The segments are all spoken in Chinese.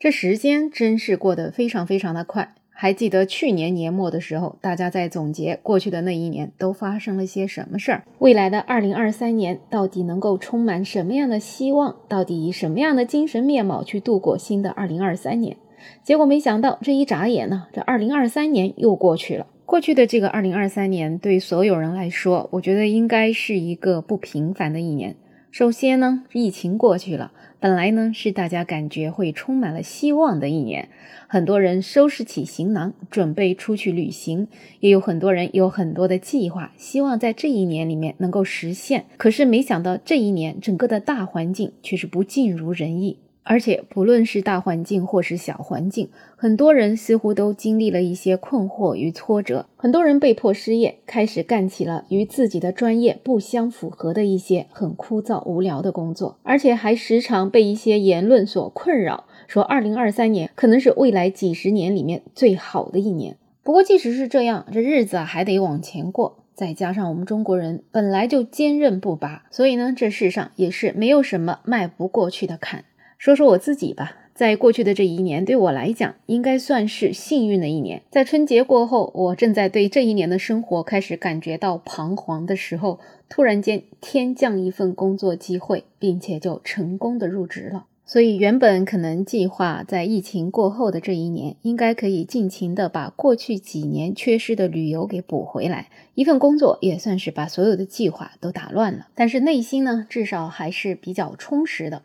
这时间真是过得非常非常的快。还记得去年年末的时候，大家在总结过去的那一年都发生了些什么事儿？未来的二零二三年到底能够充满什么样的希望？到底以什么样的精神面貌去度过新的二零二三年？结果没想到，这一眨眼呢，这二零二三年又过去了。过去的这个二零二三年，对所有人来说，我觉得应该是一个不平凡的一年。首先呢，疫情过去了，本来呢是大家感觉会充满了希望的一年，很多人收拾起行囊，准备出去旅行，也有很多人有很多的计划，希望在这一年里面能够实现。可是没想到这一年整个的大环境却是不尽如人意。而且，不论是大环境或是小环境，很多人似乎都经历了一些困惑与挫折。很多人被迫失业，开始干起了与自己的专业不相符合的一些很枯燥无聊的工作，而且还时常被一些言论所困扰，说二零二三年可能是未来几十年里面最好的一年。不过，即使是这样，这日子还得往前过。再加上我们中国人本来就坚韧不拔，所以呢，这世上也是没有什么迈不过去的坎。说说我自己吧，在过去的这一年，对我来讲应该算是幸运的一年。在春节过后，我正在对这一年的生活开始感觉到彷徨的时候，突然间天降一份工作机会，并且就成功的入职了。所以原本可能计划在疫情过后的这一年，应该可以尽情的把过去几年缺失的旅游给补回来。一份工作也算是把所有的计划都打乱了，但是内心呢，至少还是比较充实的。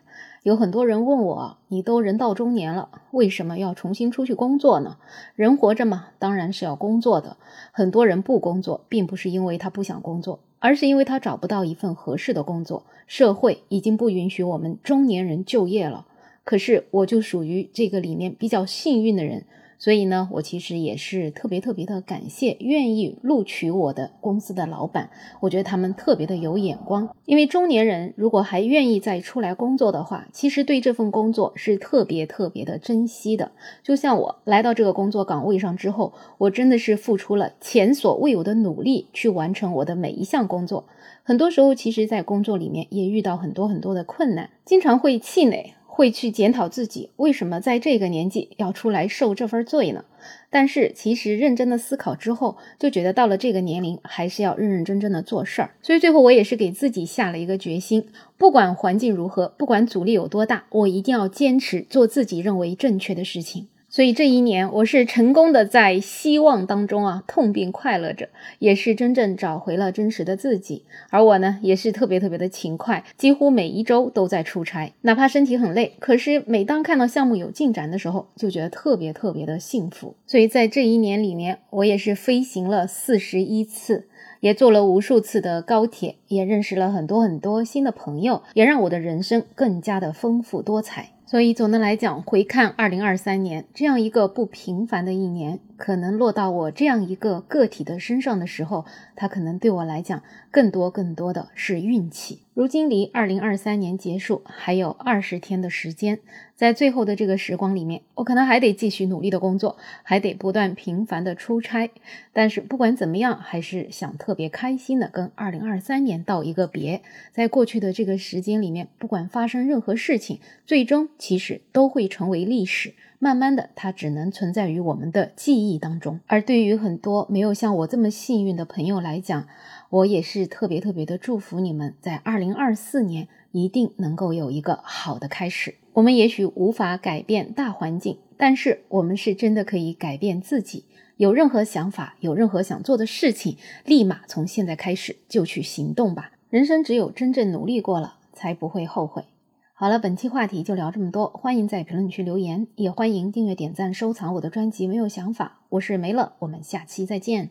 有很多人问我：“你都人到中年了，为什么要重新出去工作呢？人活着嘛，当然是要工作的。很多人不工作，并不是因为他不想工作，而是因为他找不到一份合适的工作。社会已经不允许我们中年人就业了。可是我就属于这个里面比较幸运的人。”所以呢，我其实也是特别特别的感谢愿意录取我的公司的老板，我觉得他们特别的有眼光。因为中年人如果还愿意再出来工作的话，其实对这份工作是特别特别的珍惜的。就像我来到这个工作岗位上之后，我真的是付出了前所未有的努力去完成我的每一项工作。很多时候，其实在工作里面也遇到很多很多的困难，经常会气馁。会去检讨自己为什么在这个年纪要出来受这份罪呢？但是其实认真的思考之后，就觉得到了这个年龄还是要认认真真的做事儿。所以最后我也是给自己下了一个决心，不管环境如何，不管阻力有多大，我一定要坚持做自己认为正确的事情。所以这一年，我是成功的在希望当中啊痛并快乐着，也是真正找回了真实的自己。而我呢，也是特别特别的勤快，几乎每一周都在出差，哪怕身体很累，可是每当看到项目有进展的时候，就觉得特别特别的幸福。所以在这一年里面，我也是飞行了四十一次，也坐了无数次的高铁，也认识了很多很多新的朋友，也让我的人生更加的丰富多彩。所以总的来讲，回看二零二三年这样一个不平凡的一年，可能落到我这样一个个体的身上的时候，它可能对我来讲，更多更多的是运气。如今离二零二三年结束还有二十天的时间，在最后的这个时光里面，我可能还得继续努力的工作，还得不断频繁的出差。但是不管怎么样，还是想特别开心的跟二零二三年道一个别。在过去的这个时间里面，不管发生任何事情，最终其实都会成为历史。慢慢的，它只能存在于我们的记忆当中。而对于很多没有像我这么幸运的朋友来讲，我也是特别特别的祝福你们，在二零二四年一定能够有一个好的开始。我们也许无法改变大环境，但是我们是真的可以改变自己。有任何想法，有任何想做的事情，立马从现在开始就去行动吧。人生只有真正努力过了，才不会后悔。好了，本期话题就聊这么多。欢迎在评论区留言，也欢迎订阅、点赞、收藏我的专辑。没有想法，我是梅乐，我们下期再见。